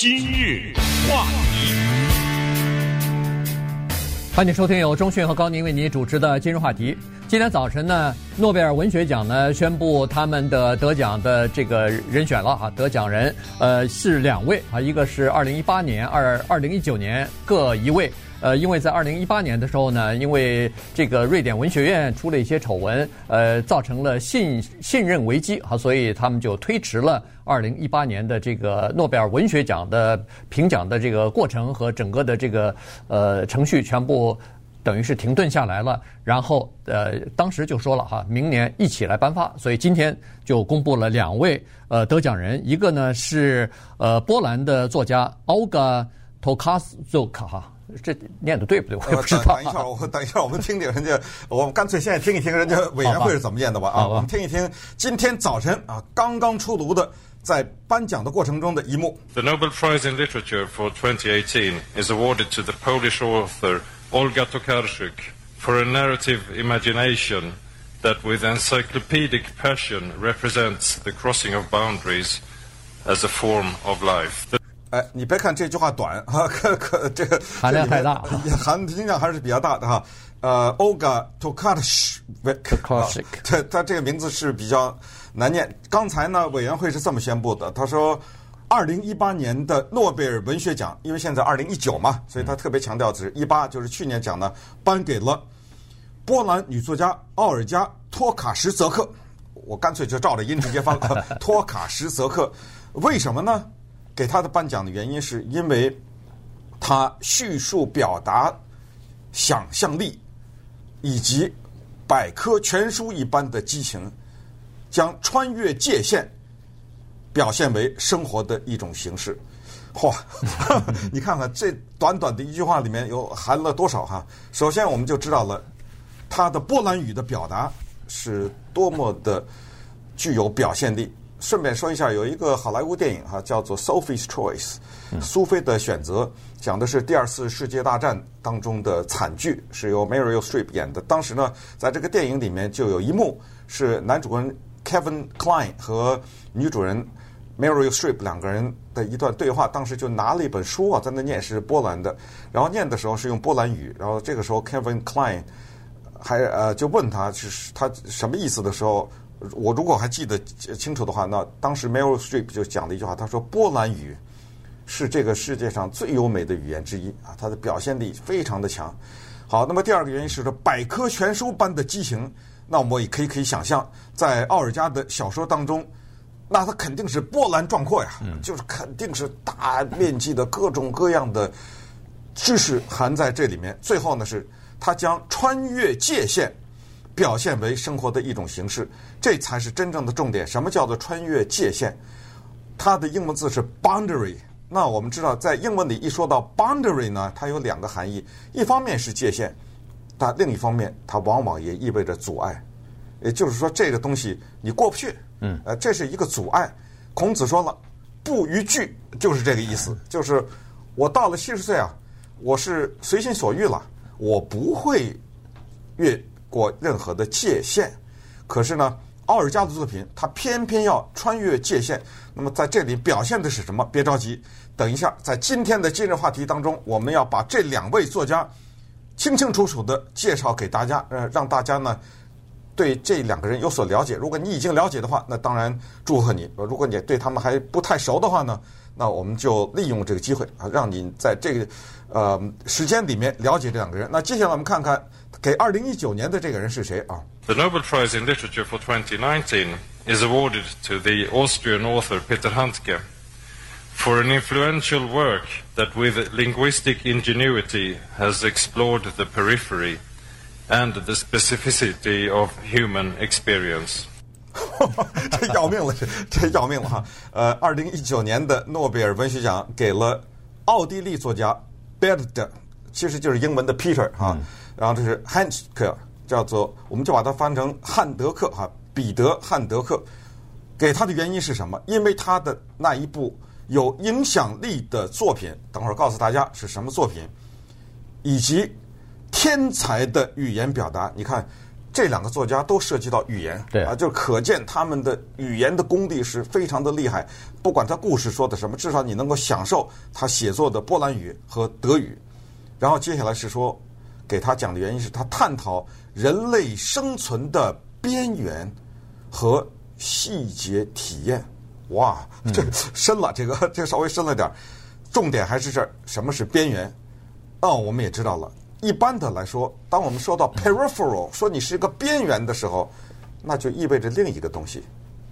今日话题，欢迎收听由中讯和高宁为您主持的今日话题。今天早晨呢，诺贝尔文学奖呢宣布他们的得奖的这个人选了啊，得奖人呃是两位啊，一个是二零一八年、二二零一九年各一位。呃，因为在二零一八年的时候呢，因为这个瑞典文学院出了一些丑闻，呃，造成了信信任危机啊，所以他们就推迟了二零一八年的这个诺贝尔文学奖的评奖的这个过程和整个的这个呃程序全部等于是停顿下来了。然后呃，当时就说了哈，明年一起来颁发，所以今天就公布了两位呃得奖人，一个呢是呃波兰的作家 Olga Tokarczuk 哈。这念的对不对？我不知道。等一下，我等一下，我们听听人家，我们干脆现在听一听人家委员会是怎么念的吧。啊，我们听一听今天早晨啊刚刚出炉的在颁奖的过程中的一幕。The Nobel Prize in Literature for 2018 is awarded to the Polish author Olga Tokarczuk for a narrative imagination that, with encyclopedic passion, represents the crossing of boundaries as a form of life. 哎，你别看这句话短哈，可可这个 含量太大，含金量还是比较大的哈。呃，Olga Tokarczuk，他他这个名字是比较难念。刚才呢，委员会是这么宣布的，他说，二零一八年的诺贝尔文学奖，因为现在二零一九嘛，所以他特别强调是一八，就是去年奖呢，颁给了波兰女作家奥尔加托卡什泽克。我干脆就照着音直接翻了，托卡什泽克，为什么呢？给他的颁奖的原因，是因为他叙述表达想象力以及百科全书一般的激情，将穿越界限表现为生活的一种形式。嚯，你看看这短短的一句话里面有含了多少哈？首先，我们就知道了他的波兰语的表达是多么的具有表现力。顺便说一下，有一个好莱坞电影哈，叫做《Sophie's Choice》，苏菲的选择，讲的是第二次世界大战当中的惨剧，是由 Meryl Streep 演的。当时呢，在这个电影里面就有一幕是男主人 Kevin Kline 和女主人 Meryl Streep 两个人的一段对话。当时就拿了一本书啊，在那念，是波兰的，然后念的时候是用波兰语。然后这个时候 Kevin Kline 还呃就问他，就是他什么意思的时候。我如果还记得清楚的话，那当时 Meryl Streep 就讲了一句话，他说：“波兰语是这个世界上最优美的语言之一啊，它的表现力非常的强。”好，那么第二个原因是说百科全书般的激情，那我们也可以可以想象，在奥尔加的小说当中，那它肯定是波澜壮阔呀，就是肯定是大面积的各种各样的知识含在这里面。最后呢，是它将穿越界限。表现为生活的一种形式，这才是真正的重点。什么叫做穿越界限？它的英文字是 boundary。那我们知道，在英文里一说到 boundary 呢，它有两个含义：一方面是界限，但另一方面它往往也意味着阻碍。也就是说，这个东西你过不去，嗯，呃，这是一个阻碍。孔子说了，“不逾矩”，就是这个意思。就是我到了七十岁啊，我是随心所欲了，我不会越。过任何的界限，可是呢，奥尔加的作品他偏偏要穿越界限。那么在这里表现的是什么？别着急，等一下，在今天的今日话题当中，我们要把这两位作家清清楚楚的介绍给大家，呃，让大家呢对这两个人有所了解。如果你已经了解的话，那当然祝贺你；如果你对他们还不太熟的话呢，那我们就利用这个机会啊，让你在这个呃时间里面了解这两个人。那接下来我们看看。给二零一九年的这个人是谁啊？The Nobel Prize in Literature for 2019 is awarded to the Austrian author Peter Handke for an influential work that, with linguistic ingenuity, has explored the periphery and the specificity of human experience. 这要命了，这要命了哈！呃，二零一九年的诺贝尔文学奖给了奥地利作家 Bert，其实就是英文的 Peter 哈。嗯然后这是 Handke，叫做，我们就把它翻成汉德克哈，彼得汉德克，给他的原因是什么？因为他的那一部有影响力的作品，等会儿告诉大家是什么作品，以及天才的语言表达。你看，这两个作家都涉及到语言，对啊，就可见他们的语言的功底是非常的厉害。不管他故事说的什么，至少你能够享受他写作的波兰语和德语。然后接下来是说，给他讲的原因是他探讨人类生存的边缘和细节体验。哇，这深了，这个 这个稍微深了点儿。重点还是这儿，什么是边缘？哦，我们也知道了。一般的来说，当我们说到 peripheral，说你是一个边缘的时候，那就意味着另一个东西，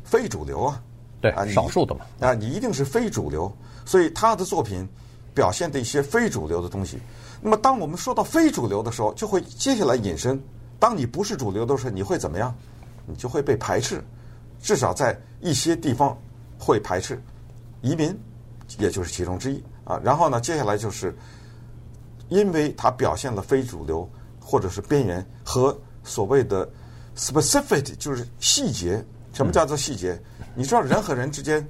非主流啊。对，啊，少数的嘛。啊，你一定是非主流，所以他的作品表现的一些非主流的东西。那么，当我们说到非主流的时候，就会接下来引申：当你不是主流的时候，你会怎么样？你就会被排斥，至少在一些地方会排斥。移民也就是其中之一啊。然后呢，接下来就是。因为它表现了非主流或者是边缘和所谓的 specific，就是细节。什么叫做细节？你知道人和人之间，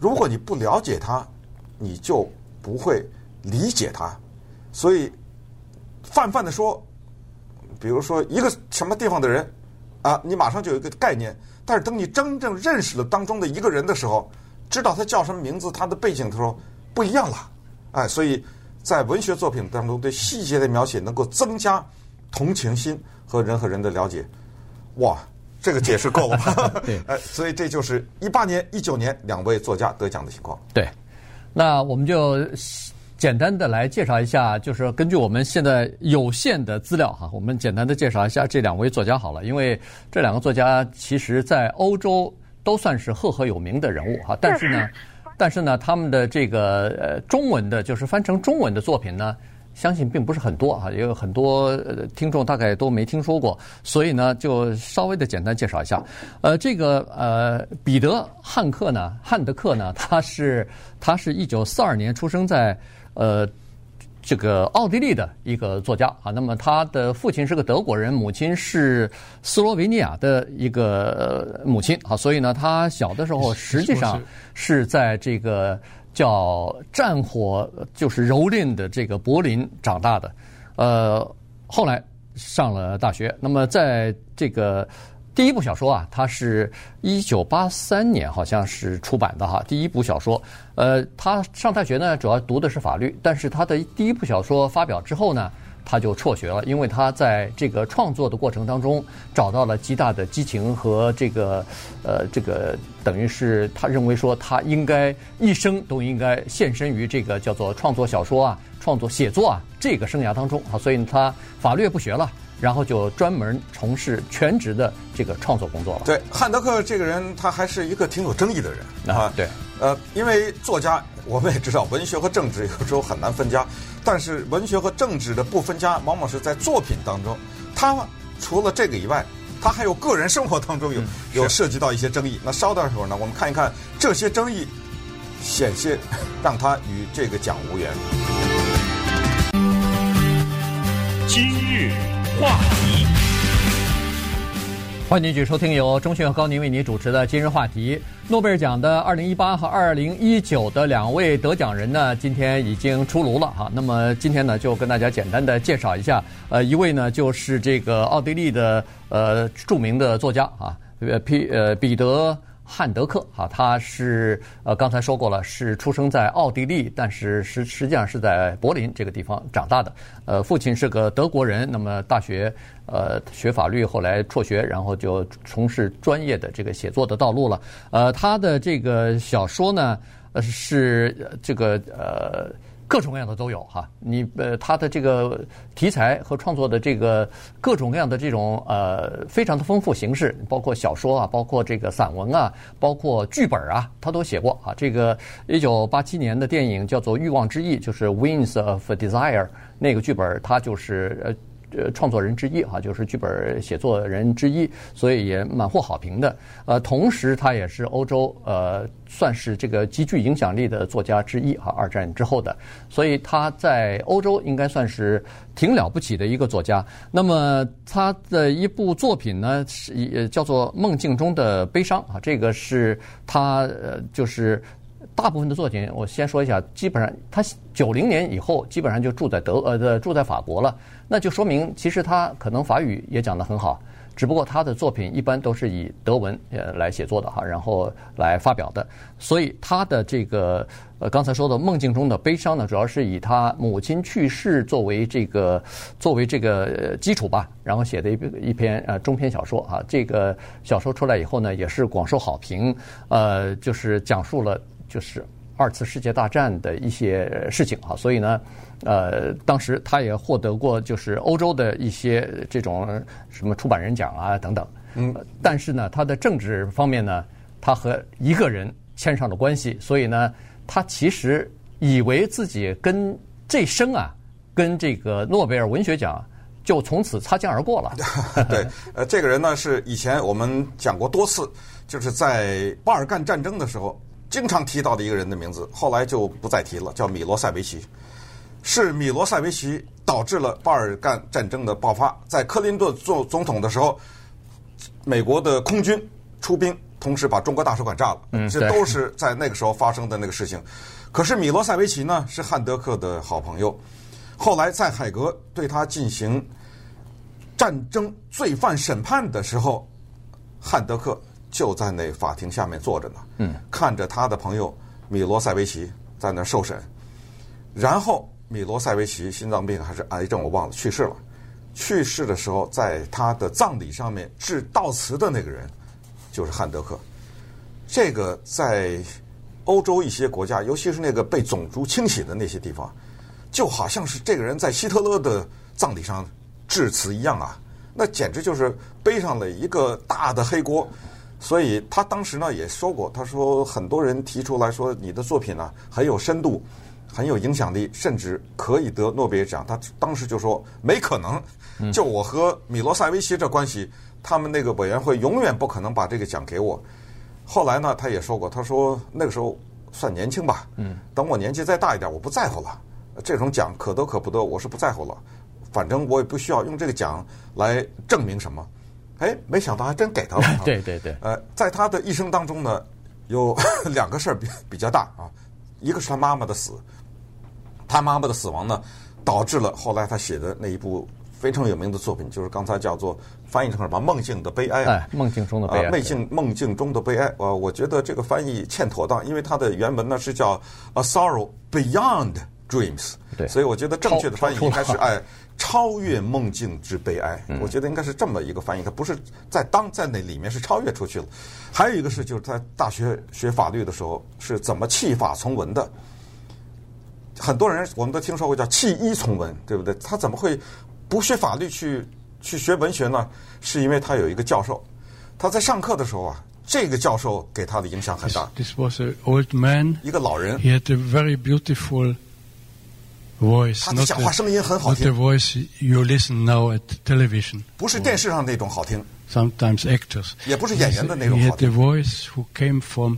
如果你不了解他，你就不会理解他。所以泛泛的说，比如说一个什么地方的人啊，你马上就有一个概念。但是等你真正认识了当中的一个人的时候，知道他叫什么名字，他的背景的时候，不一样了。哎，所以。在文学作品当中，对细节的描写能够增加同情心和人和人的了解。哇，这个解释够了吧？对，哎，所以这就是一八年、一九年两位作家得奖的情况。对，那我们就简单的来介绍一下，就是根据我们现在有限的资料哈，我们简单的介绍一下这两位作家好了。因为这两个作家其实在欧洲都算是赫赫有名的人物哈，但是呢。但是呢，他们的这个呃中文的，就是翻成中文的作品呢，相信并不是很多啊，也有很多听众大概都没听说过，所以呢，就稍微的简单介绍一下。呃，这个呃彼得汉克呢，汉德克呢，他是他是一九四二年出生在呃。这个奥地利的一个作家啊，那么他的父亲是个德国人，母亲是斯洛维尼亚的一个母亲啊，所以呢，他小的时候实际上是在这个叫战火就是蹂躏的这个柏林长大的，呃，后来上了大学，那么在这个。第一部小说啊，它是一九八三年好像是出版的哈。第一部小说，呃，他上大学呢，主要读的是法律，但是他的第一部小说发表之后呢，他就辍学了，因为他在这个创作的过程当中找到了极大的激情和这个呃，这个等于是他认为说他应该一生都应该献身于这个叫做创作小说啊、创作写作啊这个生涯当中啊，所以他法律也不学了。然后就专门从事全职的这个创作工作了。对，汉德克这个人，他还是一个挺有争议的人啊。对，呃，因为作家我们也知道，文学和政治有时候很难分家。但是文学和政治的不分家，往往是在作品当中。他除了这个以外，他还有个人生活当中有有涉及到一些争议。那稍待会儿呢，我们看一看这些争议，险些让他与这个奖无缘。今日。话题，欢迎继续收听由钟迅和高宁为您主持的今日话题。诺贝尔奖的二零一八和二零一九的两位得奖人呢，今天已经出炉了哈。那么今天呢，就跟大家简单的介绍一下。呃，一位呢就是这个奥地利的呃著名的作家啊，呃，彼呃彼得。汉德克哈，他是呃刚才说过了，是出生在奥地利，但是实实际上是在柏林这个地方长大的。呃，父亲是个德国人，那么大学呃学法律，后来辍学，然后就从事专业的这个写作的道路了。呃，他的这个小说呢，呃是这个呃。各种各样的都有哈，你呃，他的这个题材和创作的这个各种各样的这种呃，非常的丰富形式，包括小说啊，包括这个散文啊，包括剧本啊，他都写过啊。这个一九八七年的电影叫做《欲望之翼》，就是《Wings of Desire》那个剧本，他就是呃。创作人之一哈，就是剧本写作人之一，所以也蛮获好评的。呃，同时他也是欧洲呃，算是这个极具影响力的作家之一哈。二战之后的，所以他在欧洲应该算是挺了不起的一个作家。那么他的一部作品呢，是叫做《梦境中的悲伤》啊，这个是他呃，就是。大部分的作品，我先说一下，基本上他九零年以后基本上就住在德呃的住在法国了，那就说明其实他可能法语也讲得很好，只不过他的作品一般都是以德文呃来写作的哈，然后来发表的，所以他的这个呃刚才说的梦境中的悲伤呢，主要是以他母亲去世作为这个作为这个基础吧，然后写的一一篇呃中篇小说啊，这个小说出来以后呢，也是广受好评，呃，就是讲述了就是。二次世界大战的一些事情哈，所以呢，呃，当时他也获得过就是欧洲的一些这种什么出版人奖啊等等。嗯，但是呢，他的政治方面呢，他和一个人牵上了关系，所以呢，他其实以为自己跟这生啊，跟这个诺贝尔文学奖就从此擦肩而过了。对，呃，这个人呢是以前我们讲过多次，就是在巴尔干战争的时候。经常提到的一个人的名字，后来就不再提了，叫米罗塞维奇。是米罗塞维奇导致了巴尔干战争的爆发。在克林顿做总统的时候，美国的空军出兵，同时把中国大使馆炸了。嗯，这都是在那个时候发生的那个事情。可是米罗塞维奇呢，是汉德克的好朋友。后来在海格对他进行战争罪犯审判的时候，汉德克。就在那法庭下面坐着呢，嗯，看着他的朋友米罗塞维奇在那受审，然后米罗塞维奇心脏病还是癌症我忘了去世了，去世的时候在他的葬礼上面致悼词的那个人就是汉德克，这个在欧洲一些国家，尤其是那个被种族清洗的那些地方，就好像是这个人在希特勒的葬礼上致辞一样啊，那简直就是背上了一个大的黑锅。所以他当时呢也说过，他说很多人提出来说你的作品呢很有深度，很有影响力，甚至可以得诺贝尔奖。他当时就说没可能，就我和米罗塞维奇这关系，他们那个委员会永远不可能把这个奖给我。后来呢他也说过，他说那个时候算年轻吧，等我年纪再大一点，我不在乎了，这种奖可得可不得，我是不在乎了，反正我也不需要用这个奖来证明什么。哎，没想到还真给他了。对对对。呃，在他的一生当中呢，有 两个事儿比比较大啊。一个是他妈妈的死，他妈妈的死亡呢，导致了后来他写的那一部非常有名的作品，就是刚才叫做翻译成什么“梦境的悲哀”。哎，梦境中的悲哀。梦境梦境中的悲哀。呃，我觉得这个翻译欠妥当，因为它的原文呢是叫 “A Sorrow Beyond Dreams”。对。所以我觉得正确的翻译应该是哎。超越梦境之悲哀，我觉得应该是这么一个翻译。它不是在当在那里面是超越出去了。还有一个是，就是在大学学法律的时候是怎么弃法从文的。很多人我们都听说过叫弃医从文，对不对？他怎么会不学法律去去学文学呢？是因为他有一个教授，他在上课的时候啊，这个教授给他的影响很大。This was an old man. 一个老人。He had a very beautiful. Voice, 他的讲话声音很好听。Not the voice you listen now at television. 不是电视上那种好听。Sometimes actors. 也不是演员的那种好听。He had a voice who came from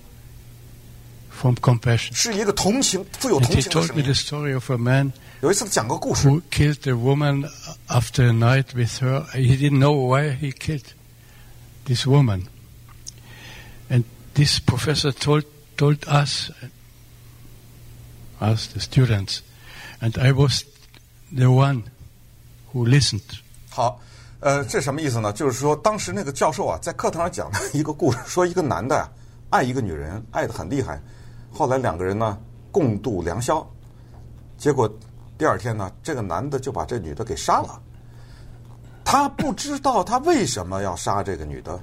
from compassion. 是一个同情、富有同情的声音。And he told me the story of a man. 有一次讲个故事。Who killed a woman after a night with her? He didn't know why he killed this woman. And this professor told told us, us the students. And I was the one who listened. 好，呃，这什么意思呢？就是说，当时那个教授啊，在课堂上讲了一个故事，说一个男的爱一个女人，爱得很厉害，后来两个人呢共度良宵，结果第二天呢，这个男的就把这女的给杀了。他不知道他为什么要杀这个女的。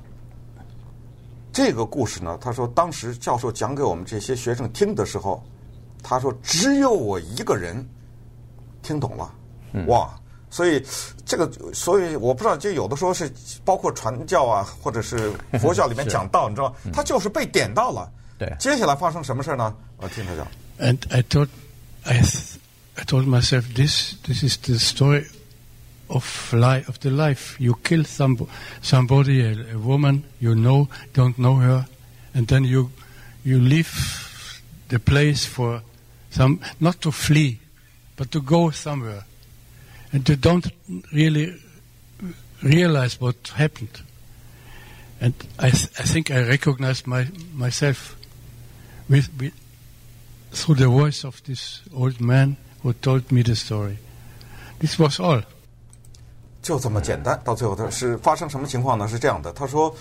这个故事呢，他说当时教授讲给我们这些学生听的时候，他说只有我一个人。听懂了，哇！所以这个，所以我不知道，就有的时候是包括传教啊，或者是佛教里面讲道，你知道，他就是被点到了。对，接下来发生什么事呢？我听他讲。And I thought, I I told myself, this this is the story of life of the life. You kill some somebody, a woman you know, don't know her, and then you you leave the place for some not to flee. But to go somewhere and to don't really realize what happened. And I, th I think I recognized my, myself with, with, through the voice of this old man who told me the story. This was all. 就这么简单。到最后，他是发生什么情况呢？是这样的，他说，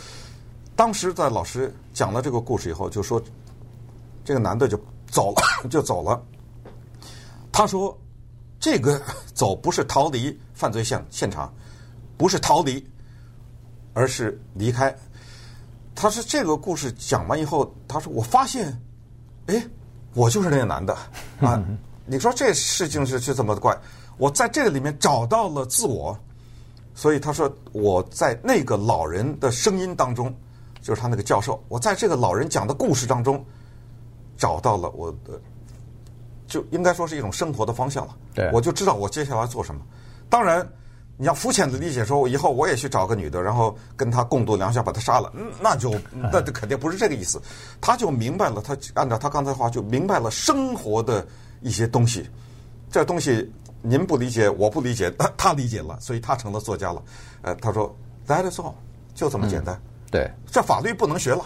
当时在老师讲了这个故事以后，就说这个男的就走了，就走了。他说，这个 走不是逃离犯罪现现场，不是逃离，而是离开。他是这个故事讲完以后，他说我发现，哎，我就是那个男的啊。你说这事情是是这么怪？我在这个里面找到了自我，所以他说我在那个老人的声音当中，就是他那个教授，我在这个老人讲的故事当中找到了我的，就应该说是一种生活的方向了。对，我就知道我接下来做什么。当然，你要肤浅的理解说，我以后我也去找个女的，然后跟她共度良宵，把她杀了，那就 那肯定不是这个意思。他就明白了，他按照他刚才话就明白了生活的。一些东西，这东西您不理解，我不理解，他 他理解了，所以他成了作家了。呃，他说 That is all，就这么简单。嗯、对，这法律不能学了，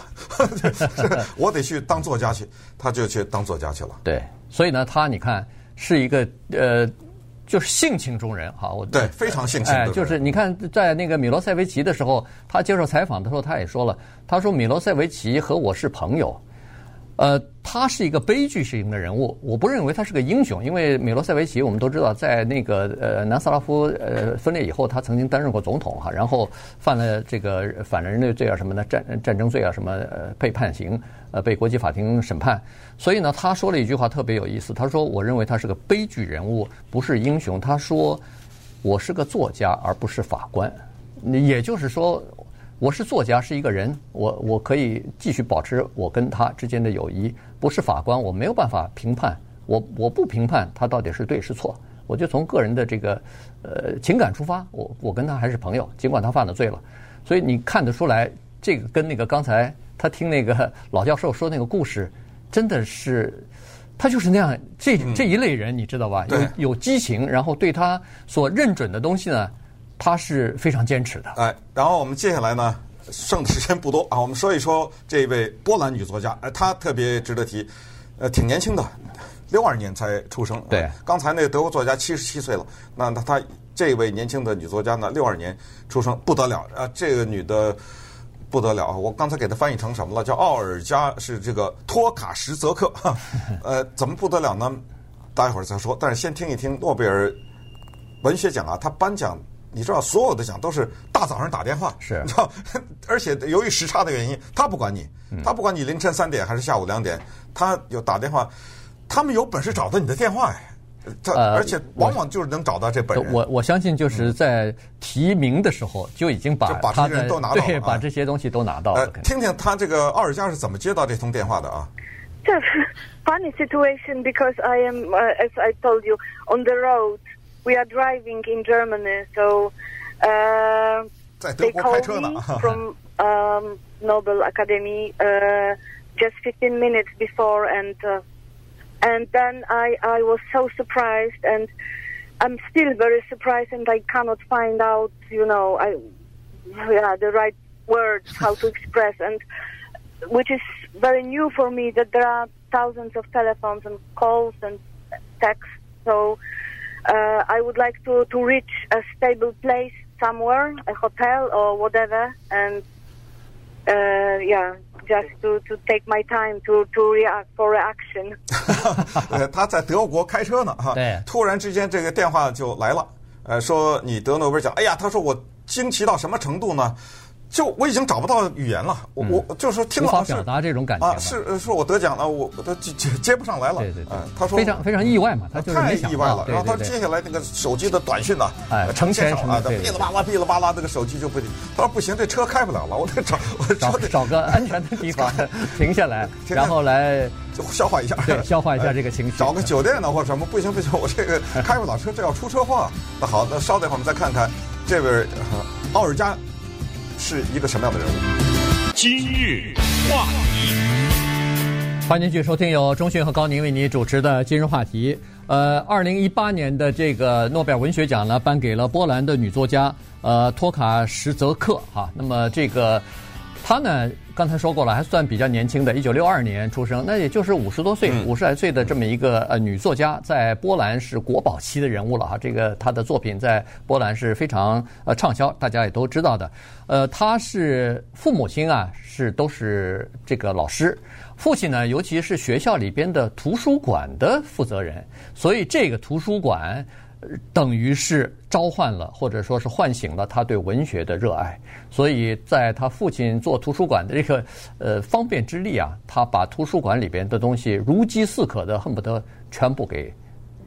我得去当作家去。他就去当作家去了。对，所以呢，他你看是一个呃，就是性情中人哈。我对非常性情。哎，就是你看，在那个米罗塞维奇的时候，他接受采访的时候，他也说了，他说米罗塞维奇和我是朋友。呃，他是一个悲剧型的人物，我不认为他是个英雄，因为米罗塞维奇我们都知道，在那个呃南斯拉夫呃分裂以后，他曾经担任过总统哈，然后犯了这个反人类罪啊什么的战战争罪啊什么呃被判刑呃被国际法庭审判，所以呢他说了一句话特别有意思，他说我认为他是个悲剧人物，不是英雄，他说我是个作家而不是法官，也就是说。我是作家，是一个人，我我可以继续保持我跟他之间的友谊。不是法官，我没有办法评判，我我不评判他到底是对是错。我就从个人的这个呃情感出发，我我跟他还是朋友，尽管他犯了罪了。所以你看得出来，这个跟那个刚才他听那个老教授说那个故事，真的是他就是那样这这一类人，你知道吧？有有激情，然后对他所认准的东西呢。他是非常坚持的。哎，然后我们接下来呢，剩的时间不多啊，我们说一说这位波兰女作家。哎，她特别值得提，呃，挺年轻的，六二年才出生。对，刚才那个德国作家七十七岁了，那她她这位年轻的女作家呢，六二年出生，不得了啊！这个女的不得了啊！我刚才给她翻译成什么了？叫奥尔加，是这个托卡什泽克。呃，怎么不得了呢？待会儿再说。但是先听一听诺贝尔文学奖啊，他颁奖。你知道，所有的奖都是大早上打电话，是，你知道，而且由于时差的原因，他不管你，他不管你凌晨三点还是下午两点，他有打电话，他们有本事找到你的电话哎，他而且往往就是能找到这本人。我我相信就是在提名的时候就已经把把这些人都拿到了，对，把这些东西都拿到了。听听他这个奥尔加是怎么接到这通电话的啊？Just funny situation because I am, as I told you, on the road. We are driving in Germany, so uh, they called me from um, Nobel Academy uh, just 15 minutes before, and uh, and then I I was so surprised, and I'm still very surprised, and I cannot find out, you know, I yeah the right words how to express, and which is very new for me that there are thousands of telephones and calls and texts, so. Uh, I would like to, to reach a stable place somewhere, a hotel or whatever, and uh, yeah, just to, to take my time to, to react for reaction. 呃他在德国开车呢，哈，对，突然之间这个电话就来了，呃，说你得诺贝尔奖，哎呀，他说我惊奇到什么程度呢？就我已经找不到语言了，我我就是说听无法表达这种感觉啊，是是我得奖了，我我都接接接不上来了。对对对，他说非常非常意外嘛，他太意外了。然后他接下来那个手机的短讯呢，哎，成千上啊，哔啦吧啦哔啦吧啦，那个手机就不，他说不行，这车开不了了，我得找我找找个 安全的地方 停下来，然后来消化一下，对，消化一下这个情绪。找个酒店呢或者什么，不行不行，我这个开不了车，这要出车祸。那好，那稍等一会儿我们再看看这位奥尔加。是一个什么样的人物？今日话题，欢迎继续收听由钟迅和高宁为你主持的今日话题。呃，二零一八年的这个诺贝尔文学奖呢，颁给了波兰的女作家呃托卡什泽克哈。那么这个。她呢，刚才说过了，还算比较年轻的，一九六二年出生，那也就是五十多岁，五十来岁的这么一个呃女作家，在波兰是国宝级的人物了哈。这个她的作品在波兰是非常呃畅销，大家也都知道的。呃，她是父母亲啊是都是这个老师，父亲呢尤其是学校里边的图书馆的负责人，所以这个图书馆。等于是召唤了，或者说是唤醒了他对文学的热爱，所以在他父亲做图书馆的这个呃方便之力啊，他把图书馆里边的东西如饥似渴的，恨不得全部给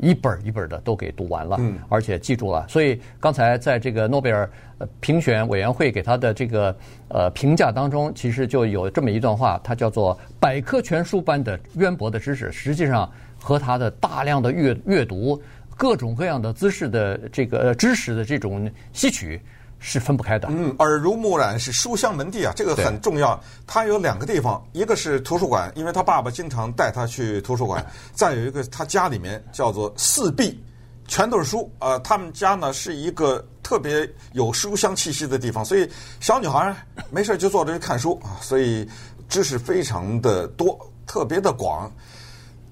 一本一本的都给读完了，嗯，而且记住了。所以刚才在这个诺贝尔评选委员会给他的这个呃评价当中，其实就有这么一段话，它叫做百科全书般的渊博的知识，实际上和他的大量的阅阅读。各种各样的姿势的这个知识的这种吸取是分不开的。嗯，耳濡目染是书香门第啊，这个很重要。他有两个地方，一个是图书馆，因为他爸爸经常带他去图书馆；再有一个，他家里面叫做四壁，全都是书。呃，他们家呢是一个特别有书香气息的地方，所以小女孩没事就坐着去看书啊，所以知识非常的多，特别的广。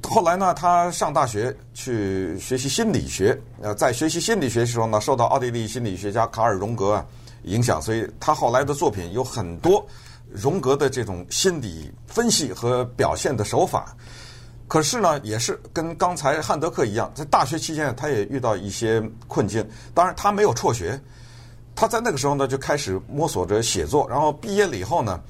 后来呢，他上大学去学习心理学。呃，在学习心理学的时候呢，受到奥地利心理学家卡尔荣格啊影响，所以他后来的作品有很多荣格的这种心理分析和表现的手法。可是呢，也是跟刚才汉德克一样，在大学期间他也遇到一些困境。当然，他没有辍学，他在那个时候呢就开始摸索着写作。然后毕业了以后呢。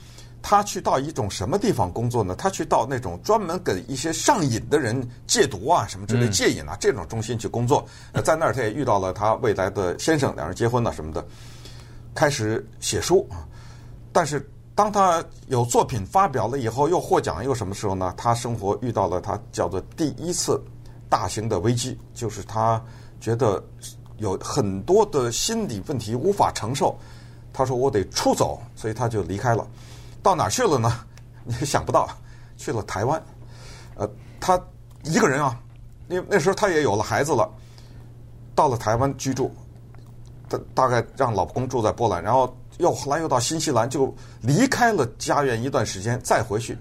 他去到一种什么地方工作呢？他去到那种专门给一些上瘾的人戒毒啊、什么之类戒瘾啊这种中心去工作。在那儿他也遇到了他未来的先生，两人结婚了什么的，开始写书。但是当他有作品发表了以后，又获奖又什么时候呢？他生活遇到了他叫做第一次大型的危机，就是他觉得有很多的心理问题无法承受。他说：“我得出走。”所以他就离开了。到哪去了呢？你 想不到，去了台湾。呃，他一个人啊，因为那时候他也有了孩子了，到了台湾居住。大大概让老公住在波兰，然后又后来又到新西兰，就离开了家园一段时间，再回去。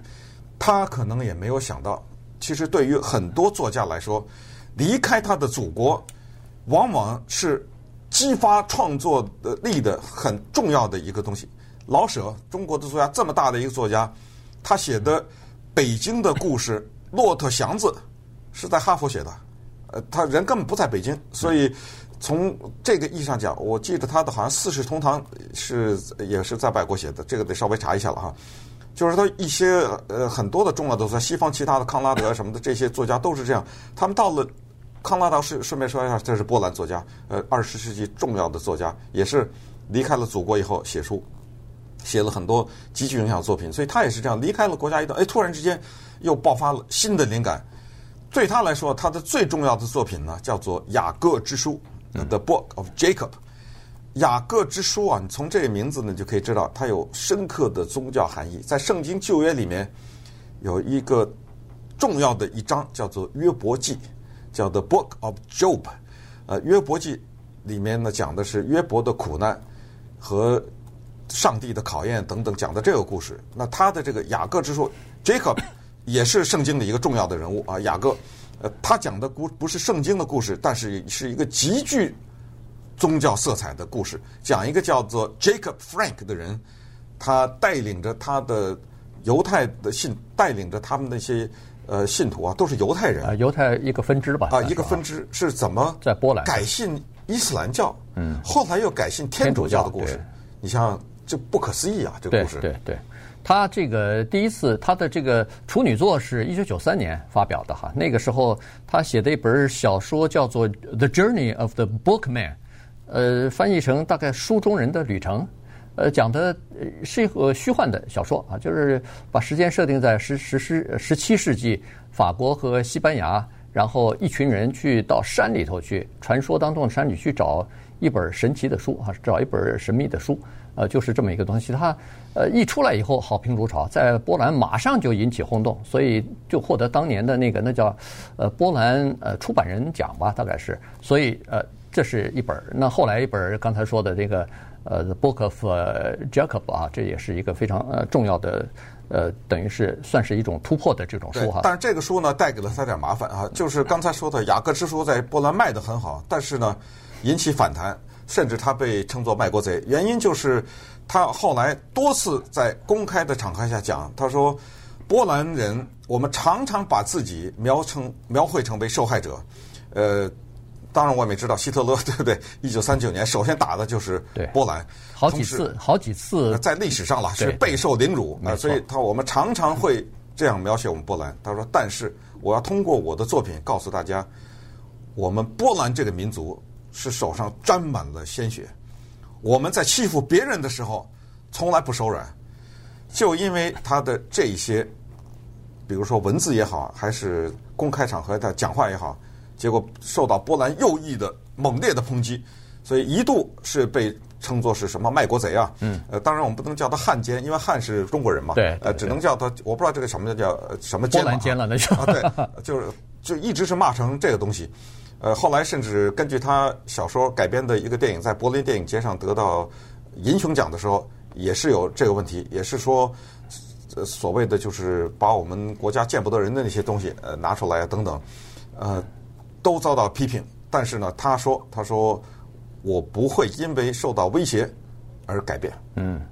他可能也没有想到，其实对于很多作家来说，离开他的祖国，往往是激发创作的力的很重要的一个东西。老舍，中国的作家这么大的一个作家，他写的北京的故事《骆驼祥子》是在哈佛写的，呃，他人根本不在北京，所以从这个意义上讲，我记得他的好像《四世同堂》是也是在外国写的，这个得稍微查一下了哈。就是他一些呃很多的重要的在西方其他的康拉德什么的这些作家都是这样，他们到了康拉德是顺便说一下，这是波兰作家，呃，二十世纪重要的作家，也是离开了祖国以后写书。写了很多极具影响作品，所以他也是这样离开了国家一段，哎，突然之间又爆发了新的灵感。对他来说，他的最重要的作品呢，叫做《雅各之书》（The Book of Jacob）。雅各之书啊，你从这个名字呢就可以知道，它有深刻的宗教含义。在圣经旧约里面有一个重要的一章叫做《约伯记》，叫 The Book of Job。呃，《约伯记》里面呢讲的是约伯的苦难和。上帝的考验等等讲的这个故事，那他的这个雅各之书，Jacob 也是圣经的一个重要的人物啊。雅各，呃，他讲的故不是圣经的故事，但是是一个极具宗教色彩的故事，讲一个叫做 Jacob Frank 的人，他带领着他的犹太的信，带领着他们那些呃信徒啊，都是犹太人啊，犹太一个分支吧啊，一个分支是怎么在波兰改信伊斯兰教，嗯，后来又改信天主教的故事，你像。这不可思议啊！这个故事，对对对，他这个第一次他的这个处女作是一九九三年发表的哈，那个时候他写的一本小说叫做《The Journey of the Bookman》，呃，翻译成大概书中人的旅程，呃，讲的是一个虚幻的小说啊，就是把时间设定在十十十十七世纪法国和西班牙，然后一群人去到山里头去，传说当中的山里去找一本神奇的书啊，找一本神秘的书。呃，就是这么一个东西，它呃一出来以后好评如潮，在波兰马上就引起轰动，所以就获得当年的那个那叫呃波兰呃出版人奖吧，大概是。所以呃这是一本，那后来一本刚才说的这个呃，The Book of Jacob 啊，这也是一个非常呃重要的。呃，等于是算是一种突破的这种书哈。但是这个书呢，带给了他点麻烦啊，就是刚才说的《雅各之书》在波兰卖得很好，但是呢，引起反弹，甚至他被称作卖国贼。原因就是他后来多次在公开的场合下讲，他说波兰人，我们常常把自己描成描绘成为受害者，呃。当然，我们也没知道希特勒对不对？一九三九年首先打的就是波兰，好几次，好几次在历史上了是备受凌辱啊。所以他我们常常会这样描写我们波兰。他说：“但是我要通过我的作品告诉大家，我们波兰这个民族是手上沾满了鲜血。我们在欺负别人的时候从来不手软，就因为他的这一些，比如说文字也好，还是公开场合的讲话也好。”结果受到波兰右翼的猛烈的抨击，所以一度是被称作是什么卖国贼啊？嗯，呃，当然我们不能叫他汉奸，因为汉是中国人嘛。对，呃，只能叫他，我不知道这个什么叫什么奸。波兰奸了那就。啊，对，就是就一直是骂成这个东西。呃，后来甚至根据他小说改编的一个电影，在柏林电影节上得到银熊奖的时候，也是有这个问题，也是说，所谓的就是把我们国家见不得人的那些东西呃拿出来等等，呃。都遭到批评，但是呢，他说：“他说我不会因为受到威胁而改变。”嗯，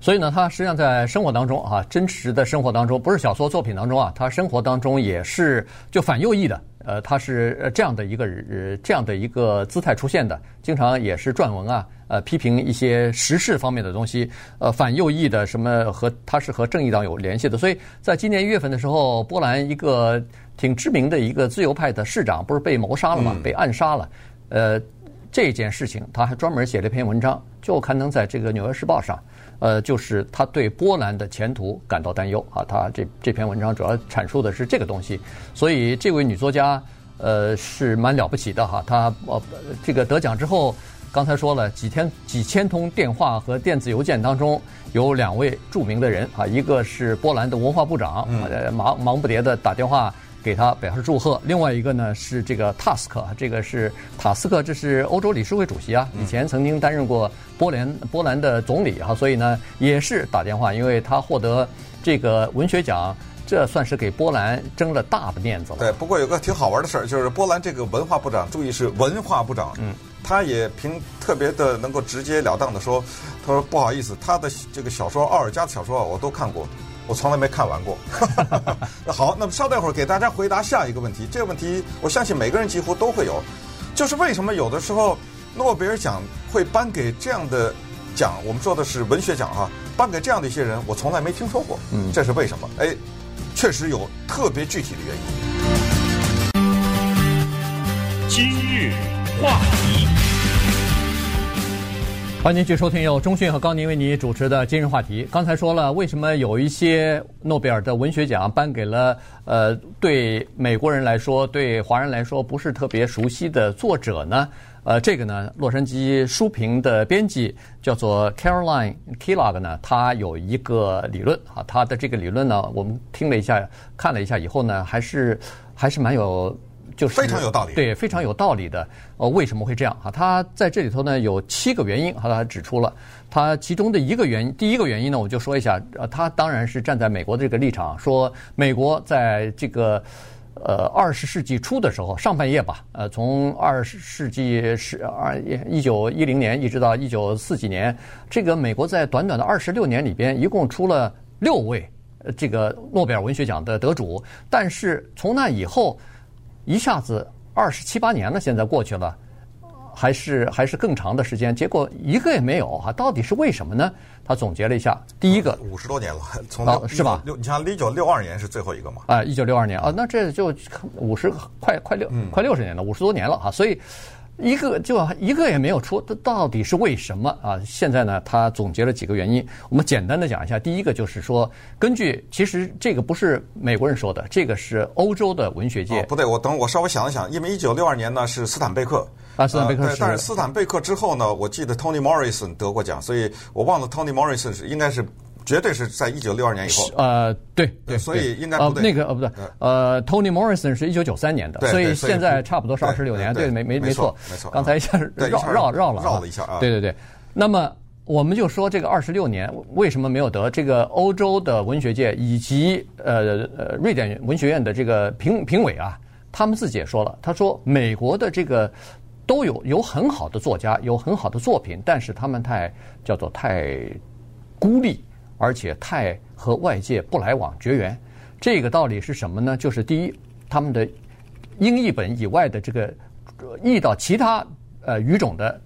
所以呢，他实际上在生活当中啊，真实的生活当中，不是小说作品当中啊，他生活当中也是就反右翼的。呃，他是这样的一个呃这样的一个姿态出现的，经常也是撰文啊，呃，批评一些时事方面的东西，呃，反右翼的什么和他是和正义党有联系的。所以在今年一月份的时候，波兰一个。挺知名的一个自由派的市长，不是被谋杀了吗？被暗杀了。呃，这件事情他还专门写了一篇文章，就刊登在这个《纽约时报》上。呃，就是他对波兰的前途感到担忧啊。他这这篇文章主要阐述的是这个东西。所以这位女作家，呃，是蛮了不起的哈。她呃，这个得奖之后，刚才说了几天几千通电话和电子邮件当中，有两位著名的人啊，一个是波兰的文化部长，呃，忙忙不迭的打电话。给他表示祝贺。另外一个呢是这个塔斯克，这个是塔斯克，这是欧洲理事会主席啊，以前曾经担任过波兰波兰的总理哈，所以呢也是打电话，因为他获得这个文学奖，这算是给波兰争了大的面子了。对，不过有个挺好玩的事儿，就是波兰这个文化部长，注意是文化部长，嗯，他也凭特别的能够直截了当的说，他说不好意思，他的这个小说奥尔加的小说我都看过。我从来没看完过。那好，那么稍待会儿给大家回答下一个问题。这个问题，我相信每个人几乎都会有，就是为什么有的时候诺贝尔奖会颁给这样的奖？我们说的是文学奖哈，颁给这样的一些人，我从来没听说过。嗯，这是为什么？哎，确实有特别具体的原因。今日话题。欢迎继续收听由中讯和高宁为你主持的今日话题。刚才说了，为什么有一些诺贝尔的文学奖颁给了呃，对美国人来说，对华人来说不是特别熟悉的作者呢？呃，这个呢，洛杉矶书评的编辑叫做 Caroline Kellogg 呢，他有一个理论啊，他的这个理论呢，我们听了一下，看了一下以后呢，还是还是蛮有。就是非常有道理，对，非常有道理的。呃，为什么会这样啊？他在这里头呢有七个原因，他他指出了他其中的一个原因。第一个原因呢，我就说一下，呃，他当然是站在美国的这个立场，说美国在这个呃二十世纪初的时候，上半叶吧，呃，从二十世纪十二一九一零年一直到一九四几年，这个美国在短短的二十六年里边，一共出了六位这个诺贝尔文学奖的得主，但是从那以后。一下子二十七八年了，现在过去了，还是还是更长的时间，结果一个也没有哈，到底是为什么呢？他总结了一下，第一个五十多年了，从到是吧？六，你像一九六二年是最后一个嘛？啊，一九六二年啊，那这就五十快快六快六十年了，五十多年了哈，所以。一个就一个也没有出，这到底是为什么啊？现在呢，他总结了几个原因，我们简单的讲一下。第一个就是说，根据其实这个不是美国人说的，这个是欧洲的文学界。哦，不对，我等我稍微想了想，因为一九六二年呢是斯坦贝克啊，斯坦贝克是，呃，但是斯坦贝克之后呢，我记得 Tony Morrison 得过奖，所以我忘了 Tony Morrison 是应该是。绝对是在一九六二年以后。呃，对对，所以应该不对。那个呃不对，呃，Tony Morrison 是一九九三年的，所以现在差不多是二十六年。对，没没没错，没错。刚才一下绕绕绕了绕了一下啊。对对对。那么我们就说这个二十六年为什么没有得？这个欧洲的文学界以及呃呃瑞典文学院的这个评评委啊，他们自己也说了，他说美国的这个都有有很好的作家，有很好的作品，但是他们太叫做太孤立，而且太和外界不来往绝缘。这个道理是什么呢？就是第一，他们的英译本以外的这个译到其他呃语种的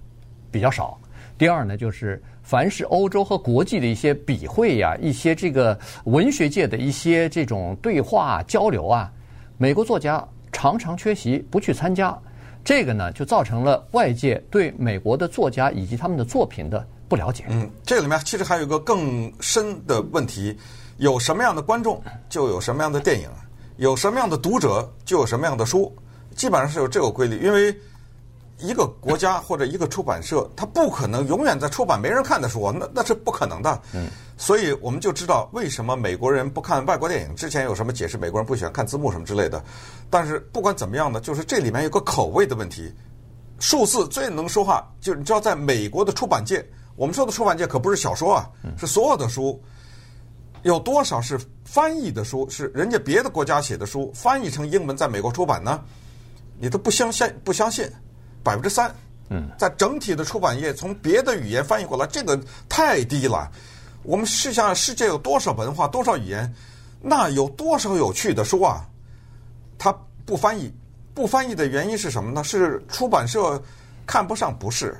比较少。第二呢，就是凡是欧洲和国际的一些笔会呀、一些这个文学界的一些这种对话交流啊，美国作家常常缺席，不去参加，这个呢就造成了外界对美国的作家以及他们的作品的不了解。嗯，这个里面其实还有一个更深的问题：有什么样的观众，就有什么样的电影；有什么样的读者，就有什么样的书。基本上是有这个规律，因为。一个国家或者一个出版社，它不可能永远在出版没人看的书，那那是不可能的。嗯，所以我们就知道为什么美国人不看外国电影。之前有什么解释？美国人不喜欢看字幕什么之类的。但是不管怎么样呢，就是这里面有个口味的问题。数字最能说话，就是你知道，在美国的出版界，我们说的出版界可不是小说啊，是所有的书，有多少是翻译的书，是人家别的国家写的书翻译成英文在美国出版呢？你都不相信，不相信。百分之三，嗯，在整体的出版业，从别的语言翻译过来，这个太低了。我们试想，世界有多少文化，多少语言，那有多少有趣的书啊？它不翻译，不翻译的原因是什么呢？是出版社看不上？不是，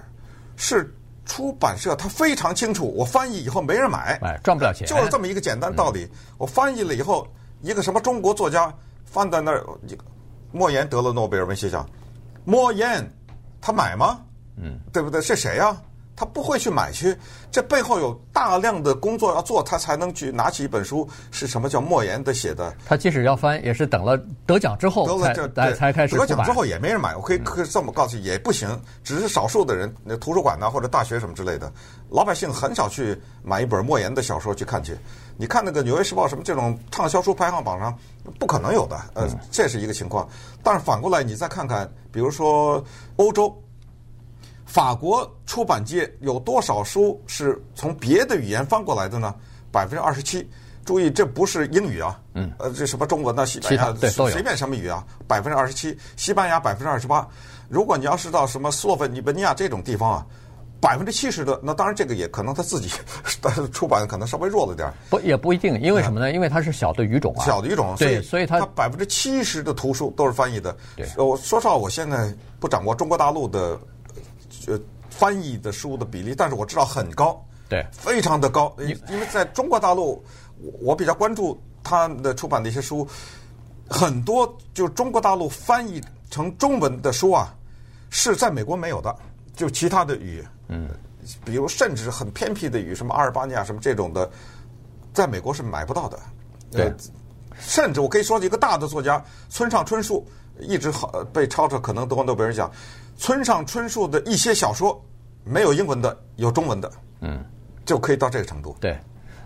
是出版社他非常清楚，我翻译以后没人买，哎，赚不了钱，就是这么一个简单道理。嗯、我翻译了以后，一个什么中国作家放在那儿，莫言得了诺贝尔文学奖，莫言。他买吗？嗯，对不对？是谁呀？他不会去买去，这背后有大量的工作要做，他才能去拿起一本书。是什么叫莫言的写的？他即使要翻，也是等了得奖之后才才才开始。得奖之后也没人买，我可以可以这么告诉你，也不行。只是少数的人，那图书馆呐或者大学什么之类的，老百姓很少去买一本莫言的小说去看去。你看那个《纽约时报》什么这种畅销书排行榜上，不可能有的。呃，这是一个情况。但是反过来，你再看看。比如说，欧洲、法国出版界有多少书是从别的语言翻过来的呢？百分之二十七。注意，这不是英语啊，嗯，呃，这什么中文啊、西班牙，对，随便什么语啊，百分之二十七。西班牙百分之二十八。如果你要是到什么斯洛文尼亚这种地方啊。百分之七十的，那当然这个也可能他自己，出版可能稍微弱了点儿。不，也不一定，因为什么呢？因为它是小的语种啊。小的语种，对，所以它百分之七十的图书都是翻译的。对，我说实话，我现在不掌握中国大陆的呃翻译的书的比例，但是我知道很高，对，非常的高。因因为在中国大陆，我比较关注他的出版的一些书，很多就中国大陆翻译成中文的书啊，是在美国没有的，就其他的语。嗯，比如甚至很偏僻的语，什么阿尔巴尼亚什么这种的，在美国是买不到的。对，甚至我可以说一个大的作家村上春树，一直好被抄着，可能得过诺贝尔奖。村上春树的一些小说没有英文的，有中文的，嗯，就可以到这个程度。对，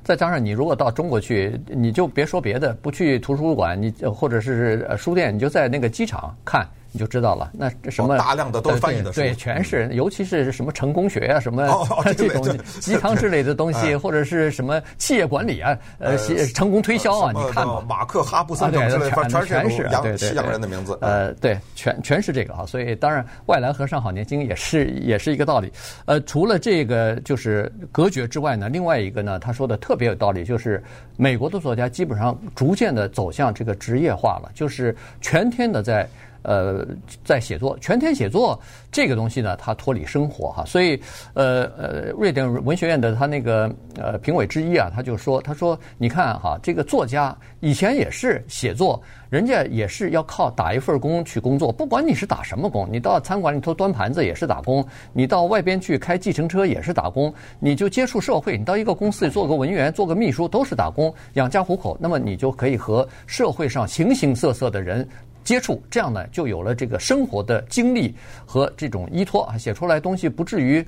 再加上你如果到中国去，你就别说别的，不去图书馆，你或者是书店，你就在那个机场看。你就知道了，那什么大量的都是翻译的书，对，全是，尤其是什么成功学啊，什么 这种 鸡汤之类的东西，或者是什么企业管理啊，呃，成功推销啊，你看吧，马克哈布森之类的，全全是洋西洋人的名字，呃，对，全全是这个啊，所以当然外来和尚好年轻也是也是一个道理。呃，除了这个就是隔绝之外呢，另外一个呢，他说的特别有道理，就是美国的作家基本上逐渐的走向这个职业化了，就是全天的在。呃，在写作，全天写作这个东西呢，它脱离生活哈，所以呃呃，瑞典文学院的他那个呃评委之一啊，他就说，他说，你看哈，这个作家以前也是写作，人家也是要靠打一份工去工作，不管你是打什么工，你到餐馆里头端盘子也是打工，你到外边去开计程车也是打工，你就接触社会，你到一个公司里做个文员、做个秘书都是打工，养家糊口，那么你就可以和社会上形形色色的人。接触这样呢，就有了这个生活的经历和这种依托，写出来东西不至于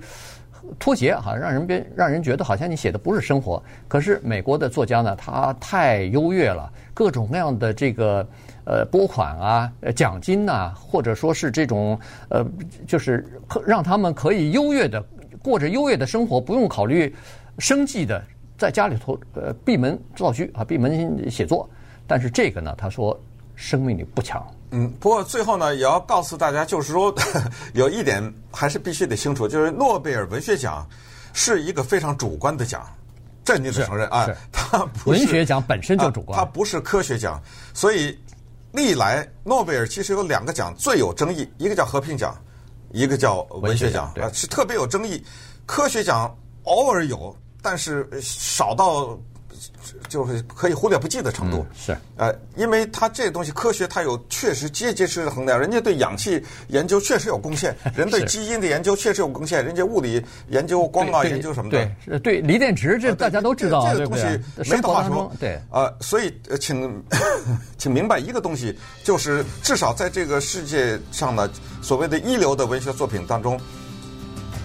脱节哈，让人别让人觉得好像你写的不是生活。可是美国的作家呢，他太优越了，各种各样的这个呃拨款啊、奖金呐，或者说是这种呃，就是让他们可以优越的过着优越的生活，不用考虑生计的，在家里头呃闭门造车啊，闭门写作。但是这个呢，他说生命力不强。嗯，不过最后呢，也要告诉大家，就是说 有一点还是必须得清楚，就是诺贝尔文学奖是一个非常主观的奖，这你得承认啊，它不是文学奖本身就主观，它不是科学奖，所以历来诺贝尔其实有两个奖最有争议，一个叫和平奖，一个叫文学奖，啊，是特别有争议。科学奖偶尔有，但是少到。就是可以忽略不计的程度，嗯、是呃，因为它这东西科学，它有确实结结实实的衡量。人家对氧气研究确实有贡献，人对基因的研究确实有贡献，人家物理研究光啊研究什么的，对对，锂电池这大家都知道，这个东西没得话说。对，呃，所以请请明白一个东西，就是至少在这个世界上呢，所谓的一流的文学作品当中，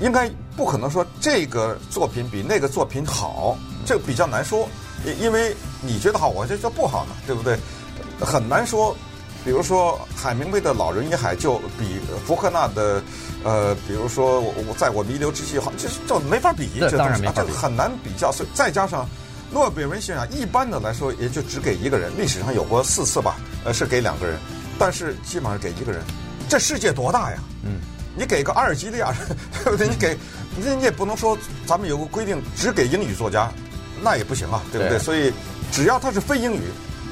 应该不可能说这个作品比那个作品好，这个比较难说。因因为你觉得好，我觉得就不好呢，对不对？很难说。比如说海明威的《老人与海》就比福克纳的，呃，比如说我我在我弥留之际好，这这没法比，这当然没法比，这很难比较。所以再加上诺贝尔文学奖，一般的来说也就只给一个人，历史上有过四次吧，呃，是给两个人，但是基本上给一个人。这世界多大呀？嗯，你给个阿尔及利亚人，对不对？你给，你你也不能说咱们有个规定只给英语作家。那也不行啊，对不对？对，所以只要它是非英语，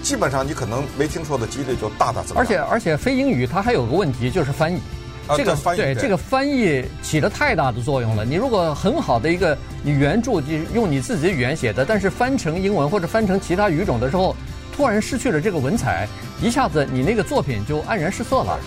基本上你可能没听说的几率就大大增加。而且而且非英语它还有个问题就是翻译，啊、这个翻译对，对这个翻译起了太大的作用了。你如果很好的一个你原著就用你自己的语言写的，但是翻成英文或者翻成其他语种的时候，突然失去了这个文采，一下子你那个作品就黯然失色了。